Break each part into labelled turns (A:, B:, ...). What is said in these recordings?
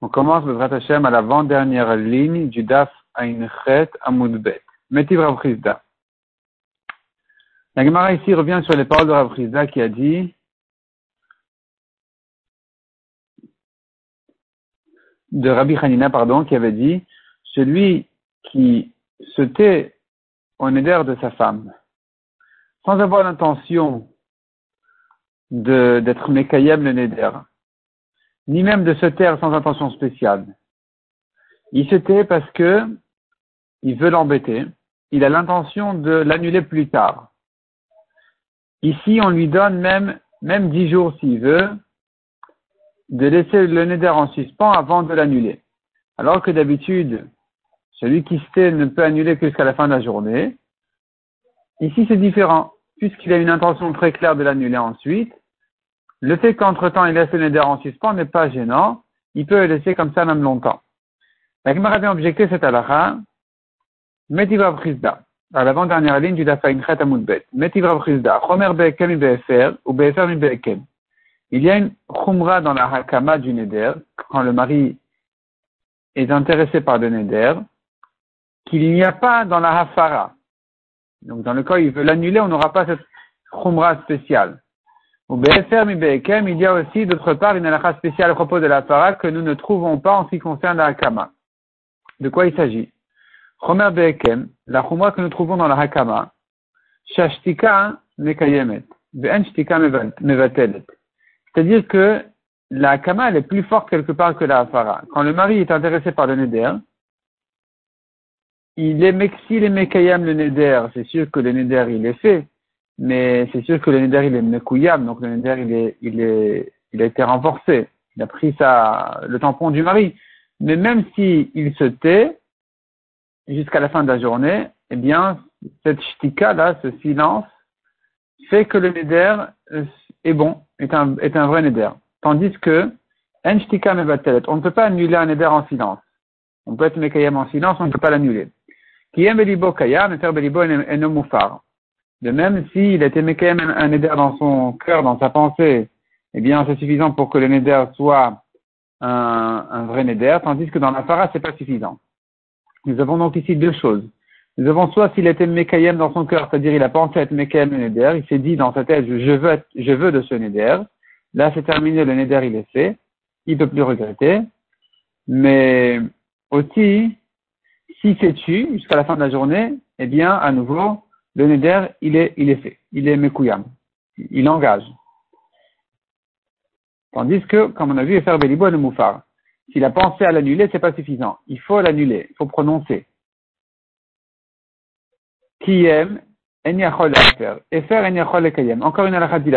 A: On commence le Hashem à l'avant-dernière ligne du Daf Ainchet Amudbet. Metiv Rav La Gemara ici revient sur les paroles de Rav qui a dit de Rabbi Hanina, pardon, qui avait dit celui qui se tait au neder de sa femme sans avoir l'intention d'être Mekayem le Neder, ni même de se taire sans intention spéciale. Il se tait parce que il veut l'embêter, il a l'intention de l'annuler plus tard. Ici, on lui donne même, même dix jours s'il veut, de laisser le Neder en suspens avant de l'annuler. Alors que d'habitude, celui qui se tait ne peut annuler que jusqu'à la fin de la journée. Ici, c'est différent. Puisqu'il a une intention très claire de l'annuler ensuite, le fait qu'entre-temps il laisse le neder en suspens n'est pas gênant. Il peut le laisser comme ça même longtemps. La Gemara bien objecté cette halakha. Metiva Brisda. À l'avant-dernière ligne du Dafa Inchet Amoudbet. Metiva Brisda. Chomer Be'ekem mi Be'efer ou Be'efer mi Be'ekem. Il y a une chumra dans la hakama du neder quand le mari est intéressé par le neder qu'il n'y a pas dans la hafara. Donc dans le cas où il veut l'annuler, on n'aura pas cette chumra spéciale. Au BFR BEKEM, il y a aussi d'autre part une halakha spéciale à propos de la para que nous ne trouvons pas en ce qui concerne la hakama. De quoi il s'agit? La chumra que nous trouvons dans la hakama, shashtika mekayemet, shtika mevatelet. C'est-à-dire que la hakama, elle est plus forte quelque part que la hafara. Quand le mari est intéressé par le neder, il est, s'il est mekayam le neder, c'est sûr que le neder, il est fait mais c'est sûr que le Neder il est Mekouyam, donc le Neder il est, il est, il a été renforcé. Il a pris sa, le tampon du mari. Mais même s'il il se tait, jusqu'à la fin de la journée, eh bien, cette shtika là, ce silence, fait que le Neder euh, est bon, est un, est un vrai Neder. Tandis que, en shtika on ne peut pas annuler un Neder en silence. On peut être Mekayam en silence, on ne peut pas l'annuler. Qui Belibo Kayam, faire Belibo Enomufar. De même, s'il était même un neder dans son cœur, dans sa pensée, eh bien, c'est suffisant pour que le neder soit un, vrai neder, tandis que dans la phara, c'est pas suffisant. Nous avons donc ici deux choses. Nous avons soit s'il était Mekayem dans son cœur, c'est-à-dire il a pensé être Mekayem le Neder, il s'est dit dans sa tête, je veux, je veux de ce Neder. Là, c'est terminé, le Neder, il est fait. Il peut plus regretter. Mais aussi, s'il s'est tué jusqu'à la fin de la journée, eh bien, à nouveau, le neder, il est, il est fait. Il est mekouyam. Il engage. Tandis que, comme on a vu, faire Bélibo le moufar. S'il a pensé à l'annuler, c'est pas suffisant. Il faut l'annuler. Il faut prononcer. Qui aime. Et faire. Encore une alakha dit.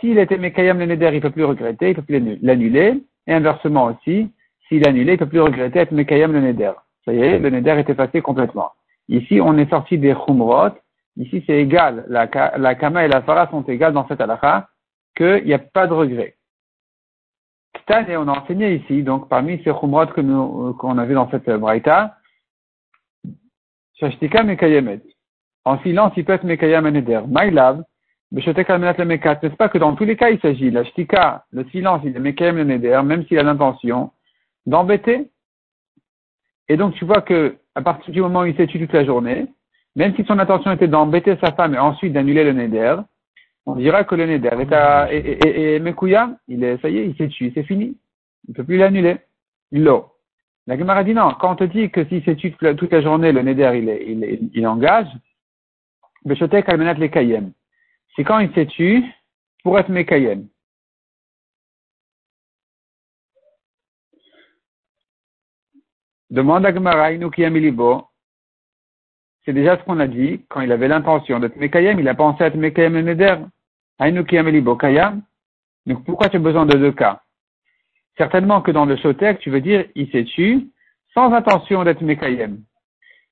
A: S'il était mekayem le neder, il peut plus regretter, il peut plus l'annuler. Et inversement aussi, s'il annulé, il peut plus regretter être mekayem le neder. Ça y est, le neder est effacé complètement. Ici, on est sorti des chumrot. Ici, c'est égal. La, kama et la fara sont égales dans cette halakha, qu'il n'y a pas de regret. et on a enseigné ici, donc parmi ces chumrot que nous, qu'on a vu dans cette braïta, shashtika mekayemet. En silence, il peut être mekayam eneder. Maïlav, n'est-ce pas que dans tous les cas, il s'agit, la shtika, le silence, il est mekayam eneder, même s'il a l'intention d'embêter. Et donc, tu vois que à partir du moment où il s'est tué toute la journée, même si son intention était d'embêter sa femme et ensuite d'annuler le neder, on dira que le neder est à, et, et, et, Mekouya, il est, ça y est, il s'est tué, c'est fini. Il ne peut plus l'annuler. L'eau. La Gemara dit non, quand on te dit que s'il s'est tué toute la journée, le neder, il, est, il, il engage, Beshotek almenat le kayem. C'est quand il s'est tué pour être mekayem. Demande à Gemara. C'est déjà ce qu'on a dit quand il avait l'intention d'être Mekayem, il a pensé être Mekayem Neder. Milibo Kayam. Donc pourquoi tu as besoin de deux cas? Certainement que dans le Shotek, tu veux dire il s'est tué sans intention d'être Mekayem.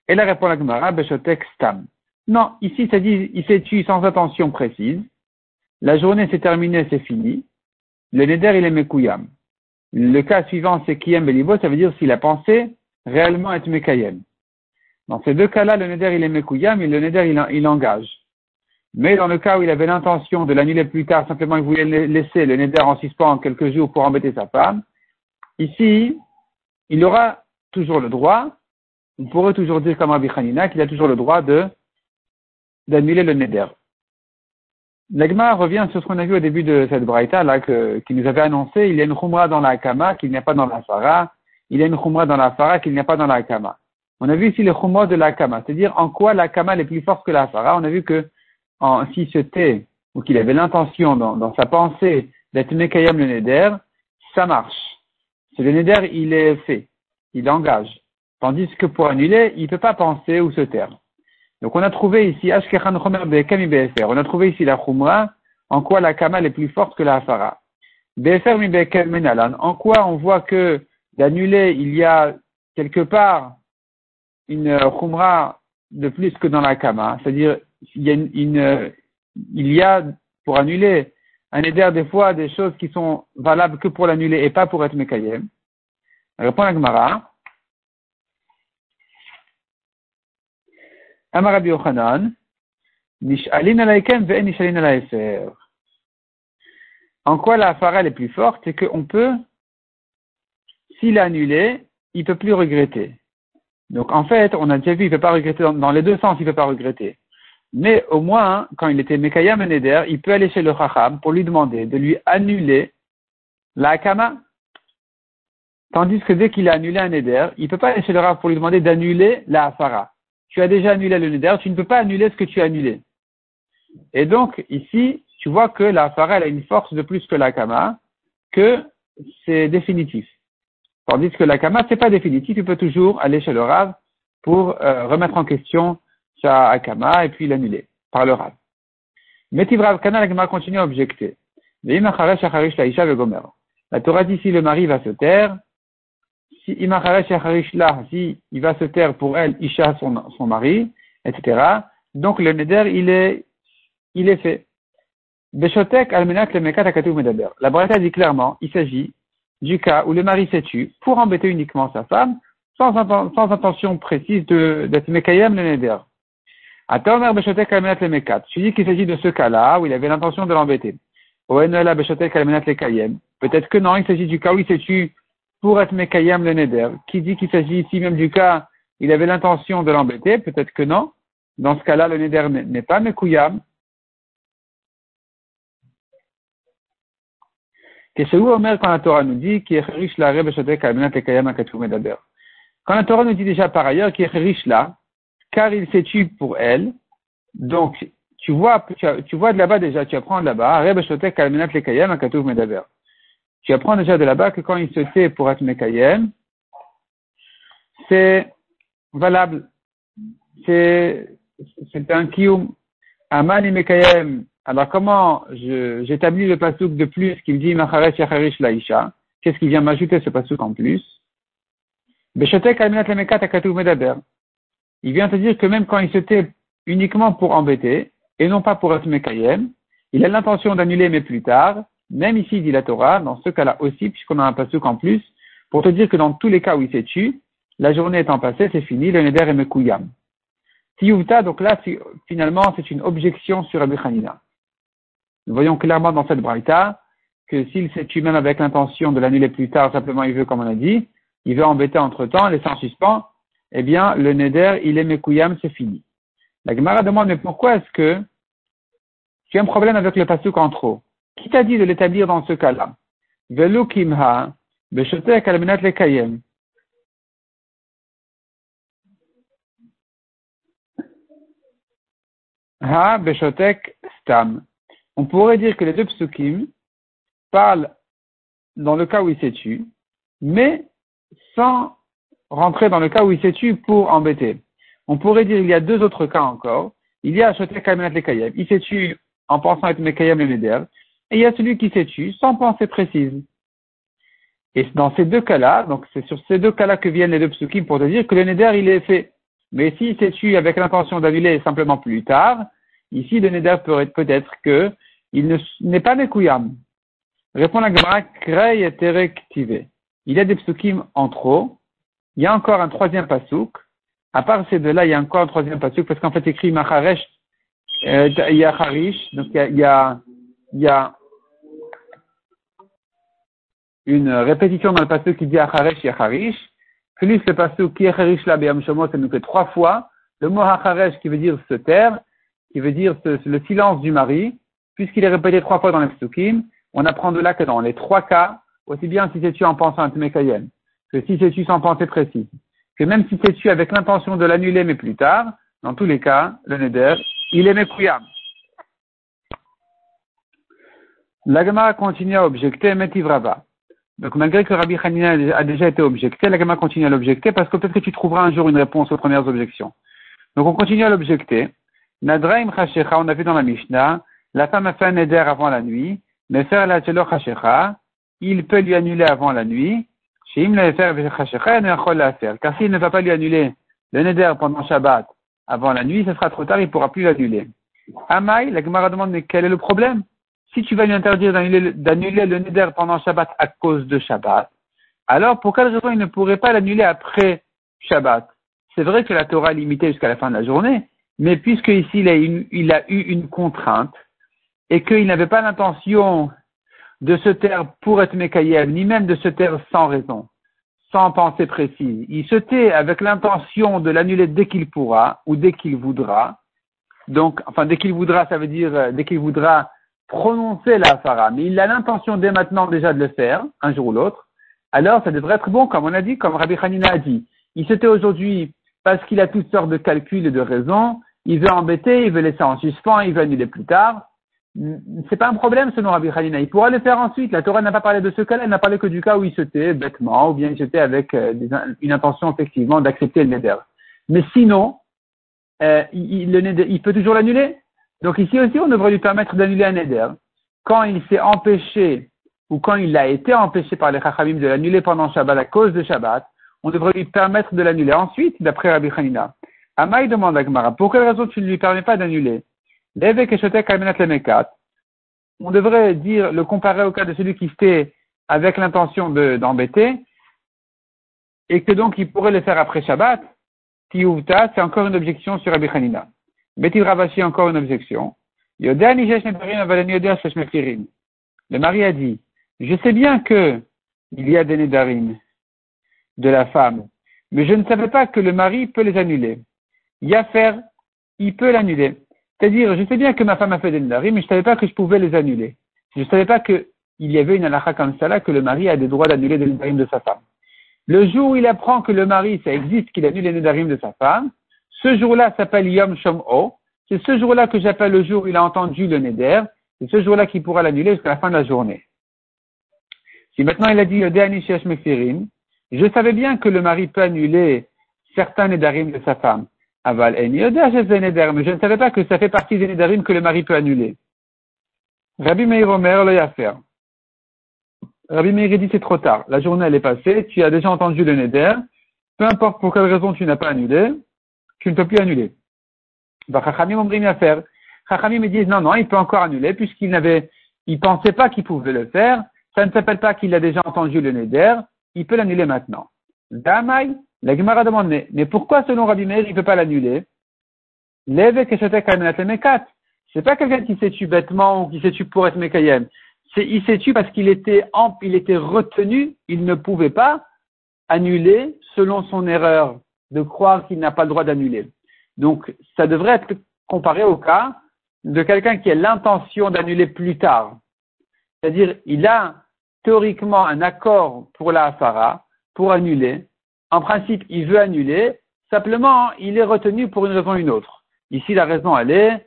A: Et la réponse à Gemara, Beshotek Stam. Non, ici ça dit il s'est tué sans intention précise. La journée s'est terminée, c'est fini. Le Neder, il est Mekuyam. Le cas suivant, c'est Kiyam Belibo, ça veut dire s'il a pensé réellement être Mekayem. Dans ces deux cas-là, le Neder il est Mekouyam et le Neder il, il engage. Mais dans le cas où il avait l'intention de l'annuler plus tard, simplement il voulait laisser le neder en suspens quelques jours pour embêter sa femme, ici, il aura toujours le droit, on pourrait toujours dire comme Rabbi Hanina qu'il a toujours le droit de d'annuler le neder. L'Agma revient sur ce qu'on a vu au début de cette braïta là qui nous avait annoncé il y a une khumra dans la kama qu'il n'y a pas dans la fara, il y a une khumra dans la fara qu'il n'y a pas dans la kama. On a vu ici le khumra de la kama, c'est-à-dire en quoi la kama est plus forte que la fara. On a vu que s'il se tait ou qu'il avait l'intention dans, sa pensée d'être mekayam le neder, ça marche. Le neder, il est fait, il engage. Tandis que pour annuler, il ne peut pas penser ou se taire. Donc on a trouvé ici, on a trouvé ici la Khumra, en quoi la Kama est plus forte que la Hafara. En quoi on voit que d'annuler, il y a quelque part une Khumra de plus que dans la Kama. C'est-à-dire, il y a une, il y a, pour annuler, un éder des fois des choses qui sont valables que pour l'annuler et pas pour être Mekayem. Répond la Gemara. Amarabi Yochanan, En quoi la farelle est plus forte, c'est qu'on peut, s'il a annulé, il ne peut plus regretter. Donc en fait, on a déjà vu, il ne peut pas regretter dans, les deux sens, il ne peut pas regretter. Mais au moins, quand il était Mekayam Neder, il peut aller chez le Chacham pour lui demander de lui annuler la Akama. Tandis que dès qu'il a annulé un Neder, il ne peut pas aller chez le Rav pour lui demander d'annuler la Afara tu as déjà annulé le neder, tu ne peux pas annuler ce que tu as annulé. Et donc, ici, tu vois que la farelle a une force de plus que la kama, que c'est définitif. Tandis que la kama, c'est pas définitif, tu peux toujours aller chez le Rav pour euh, remettre en question sa akama et puis l'annuler par le Rav. Mais Tivrav Kana, la kama continue à objecter. La Torah dit si le mari va se taire, si il va se taire pour elle, Isha, son, son mari, etc. Donc le neder, il est, il est fait. La Breta dit clairement, il s'agit du cas où le mari s'est tué pour embêter uniquement sa femme, sans, intention précise d'être mekayem le neder. Atomer beshotek almenat le mekat. Je dis qu'il s'agit de ce cas-là où il avait l'intention de l'embêter. Oenela beshotek almenat le kayem. Peut-être que non, il s'agit du cas où il s'est tué pour être Mekayam le Neder. Qui dit qu'il s'agit ici même du cas, il avait l'intention de l'embêter, peut-être que non. Dans ce cas-là, le Neder n'est pas Mekuyam. Qu'est-ce Omer quand la Torah nous dit Quand la Torah nous dit déjà par ailleurs là, car il s'est tué pour elle, donc tu vois, tu, vois de là-bas déjà, tu apprends de là-bas, tu apprends déjà de là-bas que quand il se tait pour être Mekayem, c'est valable. C'est, un kiyum. Aman Mekayem. Alors comment j'établis le pasouk de plus qui me dit Macharesh Yacharish Laisha? Qu'est-ce qui vient m'ajouter ce pasouk en plus? Il vient te dire que même quand il se tait uniquement pour embêter, et non pas pour être Mekayem, il a l'intention d'annuler mais plus tard, même ici, dit la Torah, dans ce cas-là aussi, puisqu'on a un pasuk en plus, pour te dire que dans tous les cas où il s'est tué, la journée étant passée, c'est fini, le neder est mekouyam. Tiyuvta, donc là, finalement, c'est une objection sur Rabbi Hanina. Nous voyons clairement dans cette braïta que s'il s'est tué même avec l'intention de l'annuler plus tard, simplement il veut, comme on a dit, il veut embêter entre temps, laisser en suspens, eh bien, le neder, il est mekouyam, c'est fini. La Gemara demande, mais pourquoi est-ce que tu as un problème avec le pasuk en trop? Qui t'a dit de l'établir dans ce cas-là? Velukimha, beshotek almenat lekayem. Ha beshotek stam. On pourrait dire que les deux psukim parlent dans le cas où il s'est mais sans rentrer dans le cas où il s'est pour embêter. On pourrait dire qu'il y a deux autres cas encore. Il y a Shotek Almenat Lekayem. Il s'est tué en pensant être Mekayem le Neder et il y a celui qui s'est tué sans pensée précise. Et dans ces deux cas-là, donc c'est sur ces deux cas-là que viennent les deux psukim pour te dire que le neder il est fait. Mais s'il s'est tué avec l'intention d'annuler simplement plus tard, ici le neder peut être peut-être que il n'est pas Mekuyam. Répond la Gemara, Krey et Il y a des psukim en trop. Il y a encore un troisième pasuk. À part ces deux-là, il y a encore un troisième pasuk parce qu'en fait écrit Macharesh Euh, il y a Harish, donc il y a, il y il y a une répétition dans le passage qui dit Acharesh Yacharish, plus le passage qui Yacharish la Beyam Shomot, ça nous fait trois fois, le mot Acharesh qui veut dire se taire, qui veut dire le silence du mari, puisqu'il est répété trois fois dans les on apprend de là que dans les trois cas, aussi bien si c'est tu en pensant à Tmekayem, que si c'est tu sans pensée précise, que même si c'est tu avec l'intention de l'annuler mais plus tard, dans tous les cas, le Neder, il est Mekuyam. L'Agma continue à objecter Metivrava. Donc malgré que Rabbi Hanina a déjà été objecté, l'Agma continue à l'objecter parce que peut-être que tu trouveras un jour une réponse aux premières objections. Donc on continue à l'objecter. Nadraim Chashecha, on a vu dans la Mishnah, la femme a fait un Neder avant la nuit, mais faire la Tchelo Chashecha, il peut lui annuler avant la nuit, Shim la faire Chashecha, il la faire. Car s'il ne va pas lui annuler le Neder pendant Shabbat avant la nuit, ce sera trop tard, il ne pourra plus l'annuler. Amai, la Gemara demande, mais quel est le problème? Si tu vas lui interdire d'annuler le Neder pendant Shabbat à cause de Shabbat, alors pour quelle raison il ne pourrait pas l'annuler après Shabbat? C'est vrai que la Torah est limitée jusqu'à la fin de la journée, mais puisque ici il a, eu une contrainte et qu'il n'avait pas l'intention de se taire pour être Mekayev, ni même de se taire sans raison, sans pensée précise. Il se tait avec l'intention de l'annuler dès qu'il pourra ou dès qu'il voudra. Donc, enfin, dès qu'il voudra, ça veut dire euh, dès qu'il voudra prononcer la fara. Mais il a l'intention dès maintenant déjà de le faire, un jour ou l'autre. Alors, ça devrait être bon, comme on a dit, comme Rabbi Hanina a dit. Il se tait aujourd'hui parce qu'il a toutes sortes de calculs et de raisons. Il veut embêter, il veut laisser en suspens, il veut annuler plus tard c'est pas un problème selon Rabbi Khalina. Il pourra le faire ensuite. La Torah n'a pas parlé de ce cas-là, elle n'a parlé que du cas où il se tait bêtement, ou bien il se tait avec euh, une intention effectivement d'accepter le neder. Mais sinon, euh, il peut toujours l'annuler. Donc ici aussi, on devrait lui permettre d'annuler un neder. Quand il s'est empêché, ou quand il a été empêché par les Chachamim de l'annuler pendant Shabbat à cause de Shabbat, on devrait lui permettre de l'annuler ensuite, d'après Rabbi Khanina. Amaï demande à Gemara, pour quelle raison tu ne lui permets pas d'annuler? On devrait dire, le comparer au cas de celui qui fait avec l'intention d'embêter, et que donc il pourrait le faire après Shabbat. Tiouvta, c'est encore une objection sur Rabbi Hanina. Betil Ravashi, encore une objection. Le mari a dit, je sais bien que il y a des nedarim de la femme, mais je ne savais pas que le mari peut les annuler. Yafer, il peut l'annuler. C'est-à-dire, je sais bien que ma femme a fait des nedarim, mais je ne savais pas que je pouvais les annuler. Je ne savais pas qu'il y avait une halakha comme que le mari a des droits d'annuler des nedarim de sa femme. Le jour où il apprend que le mari, ça existe, qu'il annule les nedarim de sa femme, ce jour-là s'appelle Yom Shom'o. C'est ce jour-là que j'appelle le jour où il a entendu le neder. C'est ce jour-là qu'il pourra l'annuler jusqu'à la fin de la journée. Si maintenant il a dit Mefirim, je savais bien que le mari peut annuler certains nedarim de sa femme. Aval mais je ne savais pas que ça fait partie des nedarim que le mari peut annuler. Rabbi Meir Omer le faire. Rabbi Meir dit c'est trop tard. La journée elle est passée, tu as déjà entendu le neder. Peu importe pour quelle raison tu n'as pas annulé, tu ne peux plus annuler. Bah, Chachamim Omrim faire. Chachamim me disent non, non, il peut encore annuler puisqu'il n'avait, il pensait pas qu'il pouvait le faire. Ça ne s'appelle pas qu'il a déjà entendu le neder. Il peut l'annuler maintenant. Damai, la Gemara demande, mais, pourquoi selon Rabbi Meir, il ne peut pas l'annuler? C'est pas quelqu'un qui s'est tué bêtement ou qui s'est tué pour être Mekayem. C'est, il s'est tué parce qu'il était, il était retenu, il ne pouvait pas annuler selon son erreur de croire qu'il n'a pas le droit d'annuler. Donc, ça devrait être comparé au cas de quelqu'un qui a l'intention d'annuler plus tard. C'est-à-dire, il a théoriquement un accord pour la Hafara, pour annuler, en principe, il veut annuler, simplement, il est retenu pour une raison ou une autre. Ici, la raison, elle est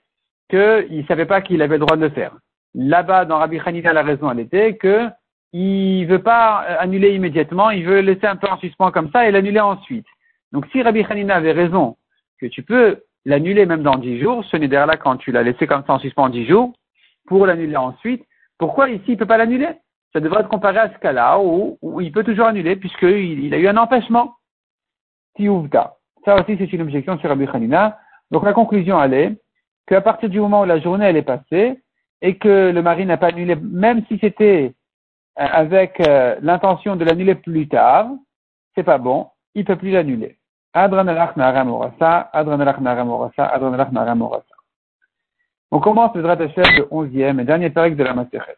A: qu'il ne savait pas qu'il avait le droit de le faire. Là-bas, dans Rabbi Hanina, la raison, elle était que il veut pas annuler immédiatement, il veut laisser un peu en suspens comme ça et l'annuler ensuite. Donc, si Rabbi Hanina avait raison que tu peux l'annuler même dans dix jours, ce n'est là quand tu l'as laissé comme ça en suspens dix jours, pour l'annuler ensuite, pourquoi ici il ne peut pas l'annuler? Ça devrait être comparé à ce cas-là où, il peut toujours annuler puisqu'il il a eu un empêchement. Tiouvta. Ça aussi, c'est une objection sur Rabbi Hanina. Donc la conclusion, elle est qu'à partir du moment où la journée elle est passée et que le mari n'a pas annulé, même si c'était euh, avec euh, l'intention de l'annuler plus tard, c'est pas bon, il peut plus l'annuler. On commence le Dratachet le onzième et dernier période de la Maseret.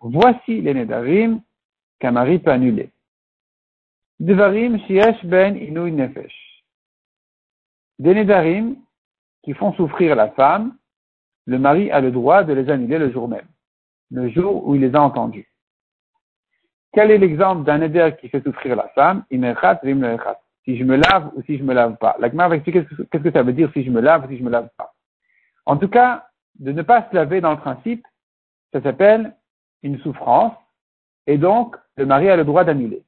A: Voici les nedarim qu'un mari peut annuler. Devarim shiesh ben nefesh. Des nedarim qui font souffrir la femme, le mari a le droit de les annuler le jour même, le jour où il les a entendus. Quel est l'exemple d'un neder qui fait souffrir la femme? Si je me lave ou si je me lave pas. La va expliquer qu'est-ce que ça veut dire si je me lave ou si je me lave pas. En tout cas, de ne pas se laver dans le principe, ça s'appelle une souffrance, et donc le mari a le droit d'annuler.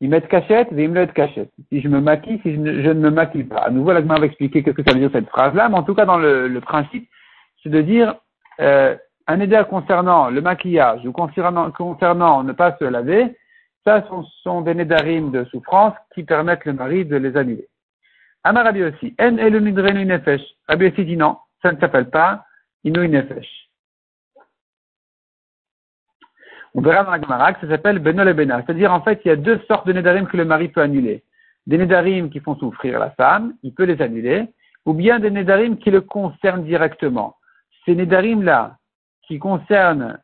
A: Il met cachette, il me cachette. Si je me maquille, si je ne, me maquille pas. À nouveau, la va expliquer qu'est-ce que ça veut dire cette phrase-là, mais en tout cas, dans le, principe, c'est de dire euh, un éder concernant le maquillage ou concernant, ne pas se laver, ça sont, sont des nédarim de souffrance qui permettent le mari de les annuler. Amar Rabbi aussi, en. Rabbi aussi dit non, ça ne s'appelle pas Inouï Nefesh. On verra dans la Gemara que ça s'appelle Benol et. C'est-à-dire, en fait, il y a deux sortes de Nedarim que le mari peut annuler. Des Nedarim qui font souffrir la femme, il peut les annuler, ou bien des Nedarim qui le concernent directement. Ces Nedarim-là, qui concernent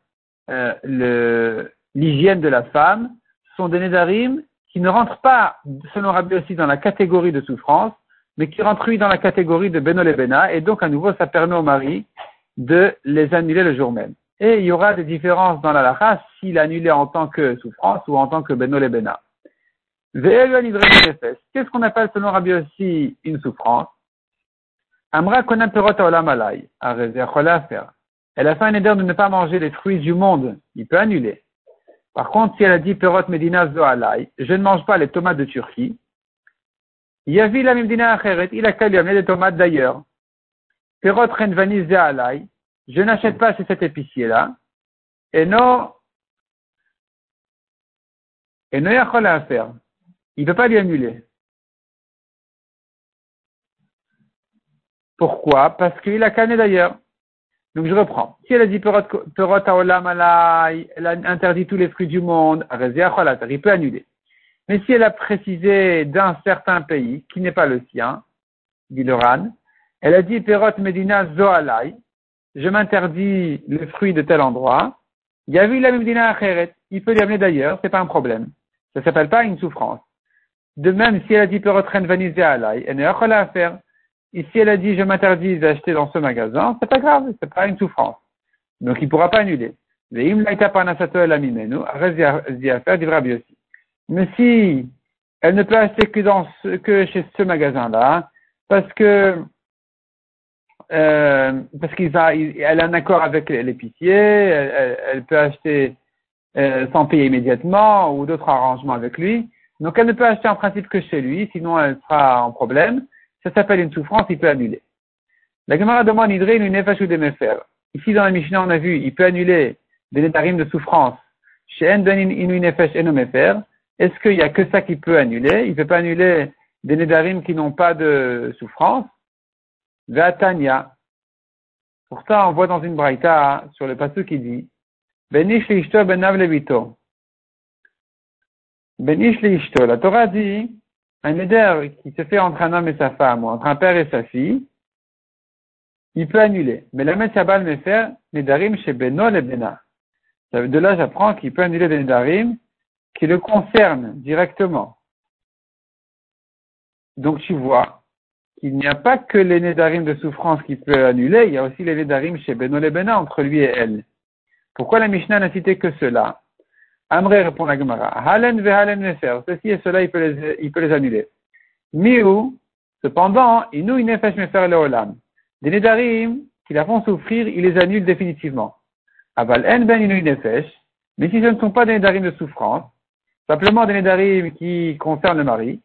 A: euh, l'hygiène de la femme, sont des Nedarim qui ne rentrent pas, selon Rabbi aussi, dans la catégorie de souffrance, mais qui rentrent, lui, dans la catégorie de Benol et Bena, et donc, à nouveau, ça permet au mari de les annuler le jour même. Et il y aura des différences dans la lacha s'il annulé en tant que souffrance ou en tant que benol et bena. Qu'est-ce qu'on appelle selon Rabbi aussi une souffrance? Amra Elle a fait un éder de ne pas manger les fruits du monde. Il peut annuler. Par contre, si elle a dit perot medina zoalai, je ne mange pas les tomates de Turquie, Yavi la medina il a qu'à lui des tomates d'ailleurs. Perot renvani zoalai, je n'achète pas chez cet épicier-là, et non, et non, il a à faire. Il ne peut pas lui annuler. Pourquoi? Parce qu'il a canné d'ailleurs. Donc je reprends. Si elle a dit perot elle a interdit tous les fruits du monde, il peut annuler. Mais si elle a précisé d'un certain pays qui n'est pas le sien, dit le Ran, elle a dit perot medina zoalai, je m'interdis le fruit de tel endroit, il y a vu la Medina Acheret, il peut l'amener d'ailleurs, c'est pas un problème. Ça s'appelle pas une souffrance. De même, si elle a dit Perotren Vanizé Alay, elle n'est pas à faire. Ici, elle a dit je m'interdis d'acheter dans ce magasin, c'est pas grave, c'est pas une souffrance. Donc, il pourra pas annuler. Mais si elle ne peut acheter que dans que chez ce magasin-là, parce que euh, parce qu'elle a, a un accord avec l'épicier, elle, peut acheter euh, sans payer immédiatement ou d'autres arrangements avec lui. Donc elle ne peut acheter en principe que chez lui, sinon elle sera en problème. Ça s'appelle une souffrance, il peut annuler. La Gemara demande Idré une nefesh ou mefer. Ici dans la Mishnah on a vu, il peut annuler des nétarim de souffrance. Chez En ben inu nefesh et. Est-ce qu'il n'y a que ça qui peut annuler? Il ne peut pas annuler des nédarim qui n'ont pas de souffrance? Vatania. Pourtant, on voit dans une braïta sur le passage qui dit Benish liishto benav levito. Benish liishto. La Torah dit un éder qui se fait entre un homme et sa femme, ou entre un père et sa fille, il peut annuler. Mais la Messiabal me faire Nedarim chez Beno le Bena. De là, j'apprends qu'il peut annuler des Nedarim qui le concernent directement. Donc tu vois, il n'y a pas que les nédarim de souffrance qui peut annuler, il y a aussi les nédarim chez Beno entre lui et elle. Pourquoi la Mishnah n'a cité que cela? Amré répond la Gemara. Halen ve halen nefer. Ceci et cela, il peut les, annuler. Miu, cependant, inu inefesh mefer leolam. Des nédarim qui la font souffrir, il les annule définitivement. Aval en ben inu inefesh. Mais si ce ne sont pas des nédarim de souffrance, simplement des nédarim qui concernent le mari,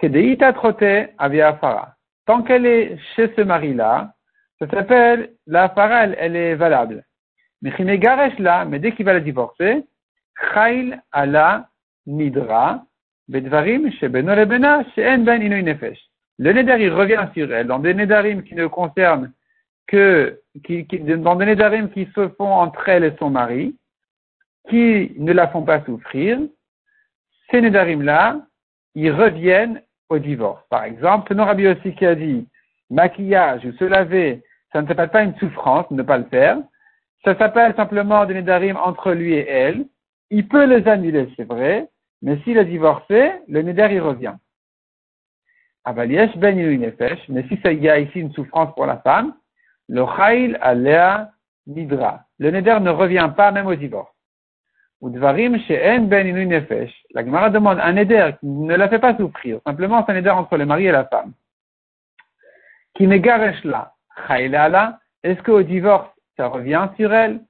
A: c'est des itatrote avia afara tant qu'elle est chez ce mari-là, ça s'appelle, la parole, elle est valable. Mais là, mais dès qu'il va la divorcer, chayl ala nidra, bedvarim shebeno lebena, she'en ben. Le neder, il revient sur elle, dans des nedarim qui ne concernent que, qui, dans des nedarim qui se font entre elle et son mari, qui ne la font pas souffrir, ces nedarim-là, ils reviennent au divorce. Par exemple, non Rabbi aussi qui a dit maquillage ou se laver, ça ne s'appelle pas une souffrance, ne pas le faire. Ça s'appelle simplement des nédarim entre lui et elle. Il peut les annuler, c'est vrai, mais s'il a divorcé, le néder il revient. Avaliesh ben nefesh, mais si il y a ici une souffrance pour la femme, le chayil alea nidra. Le néder ne revient pas même au divorce. Ou dvarim she'en ben. La Gemara demande un néder qui ne la fait pas souffrir. Simplement, c'est un néder entre le mari et la femme. Qui garesh la. Chayil ala. Est-ce qu'au divorce, ça revient sur elle?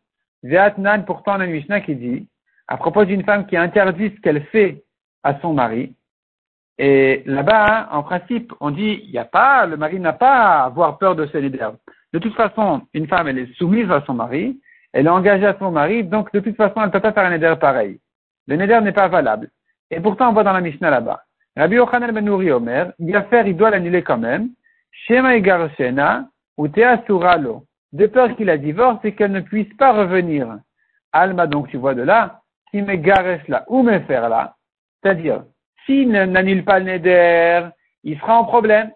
A: Veatnan, pourtant, on a une Mishnah qui dit, à propos d'une femme qui interdit ce qu'elle fait à son mari, et là-bas, en principe, on dit, il n'y a pas, le mari n'a pas à avoir peur de ce leader. De toute façon, une femme, elle est soumise à son mari, elle est engagée à son mari, donc de toute façon, elle ne peut pas faire un neder pareil. Le neder n'est pas valable. Et pourtant, on voit dans la Mishnah là-bas. Rabbi Yochanan ben Nouri Omer, a faire, il doit l'annuler quand même. Shema Egaroshena, ou Suralo. De peur qu'il la divorce et qu'elle ne puisse pas revenir. Alma, donc tu vois de là, qui me là, ou me faire là. C'est-à-dire, s'il n'annule pas le neder, il sera en problème.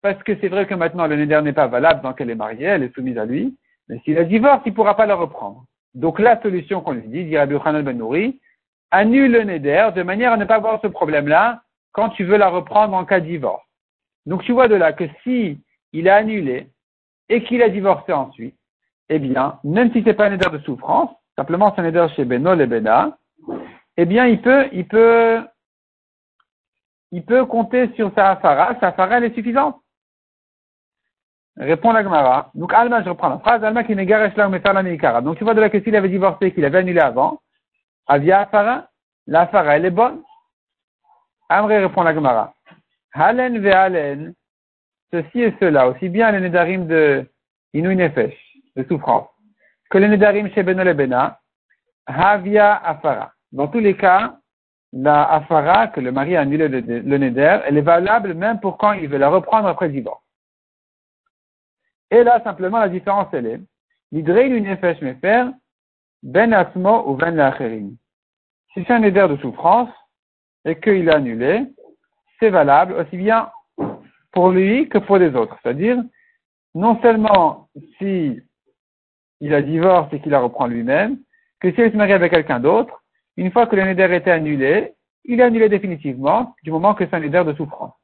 A: Parce que c'est vrai que maintenant le neder n'est pas valable tant qu'elle est mariée, elle est soumise à lui. Mais s'il a divorce, il ne pourra pas la reprendre. Donc la solution qu'on lui dit, dit Rabbi Ben Nouri, annule le neder de manière à ne pas avoir ce problème-là quand tu veux la reprendre en cas de divorce. Donc tu vois de là que si il a annulé et qu'il a divorcé ensuite, eh bien, même si c'est pas un neder de souffrance, simplement c'est un neder chez Benol et Bena, eh bien, il peut, il peut il peut compter sur sa afara, sa afara elle est suffisante. Répond la Gemara. Donc Alma, je reprends la phrase, Alma qui n'égaresh là la Donc tu vois de là que s'il avait divorcé, qu'il avait annulé avant, avia afara, la afara elle est bonne. Amré répond la Gemara. Halen ve halen, ceci et cela, aussi bien les nedarim de Inouï Nefesh, de souffrance, que les nedarim chez Benol Bena, havia afara. Dans tous les cas, la afara que le mari a annulé le, neder, elle est valable même pour quand il veut la reprendre après le divorce. Et là, simplement, la différence, elle est, l'idrei du nefesh mefer, ben asmo ou ben l'acherim. Si c'est un neder de souffrance, et qu'il a annulé, c'est valable aussi bien pour lui que pour les autres. C'est-à-dire, non seulement si il a divorce et qu'il la reprend lui-même, que si il se marie avec quelqu'un d'autre, une fois que le neder était annulé, il est annulé définitivement du moment que c'est un neder de souffrance.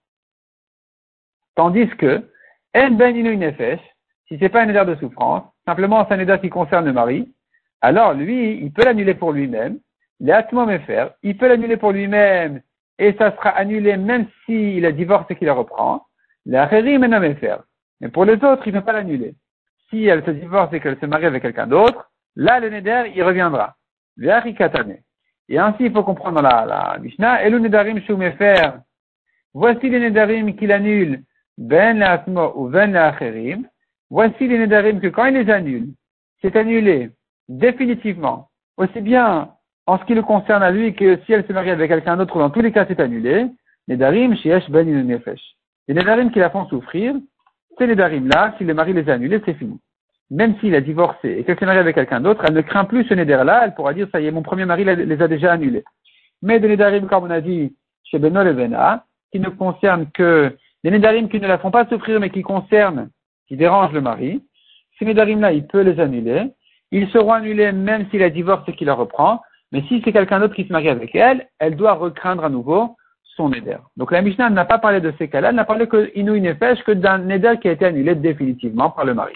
A: Tandis que, en ben nefesh, si c'est pas un neder de souffrance, simplement c'est un neder qui concerne le mari, alors lui, il peut l'annuler pour lui-même, me faire, il peut l'annuler pour lui-même, et ça sera annulé même s'il a divorcé et qu'il la reprend. La me faire. Mais pour les autres, il ne peut pas l'annuler. Si elle se divorce et qu'elle se marie avec quelqu'un d'autre, là, le neder, il reviendra. Et ainsi, il faut comprendre la, la Mishnah, Elu Nedarim Shumefer, voici les Nedarim qu'il annule, Ben Asmo ou Ben Acherim, voici les Nedarim que quand il les annule, c'est annulé définitivement, aussi bien en ce qui le concerne à lui que si elle se marie avec quelqu'un d'autre, dans tous les cas c'est annulé, Nedarim Shiesh Ben Nefesh. Les Nedarim qui la font souffrir, ces Nedarim là, si le mari les a annulés, c'est fini même s'il a divorcé et qu'elle s'est mariée avec quelqu'un d'autre, elle ne craint plus ce néder-là, elle pourra dire, ça y est, mon premier mari les a déjà annulés. Mais des nédarim, comme on a dit chez Benol et Bena, qui ne concernent que des nédarim qui ne la font pas souffrir, mais qui concernent, qui dérangent le mari, ces nédarim-là, il peut les annuler. Ils seront annulés même s'il a divorcé et qu'il la reprend. Mais si c'est quelqu'un d'autre qui se marie avec elle, elle doit recraindre à nouveau son néder. Donc la Mishnah n'a pas parlé de ces cas-là, elle n'a parlé que Inou Nefesh, que d'un néder qui a été annulé définitivement par le mari.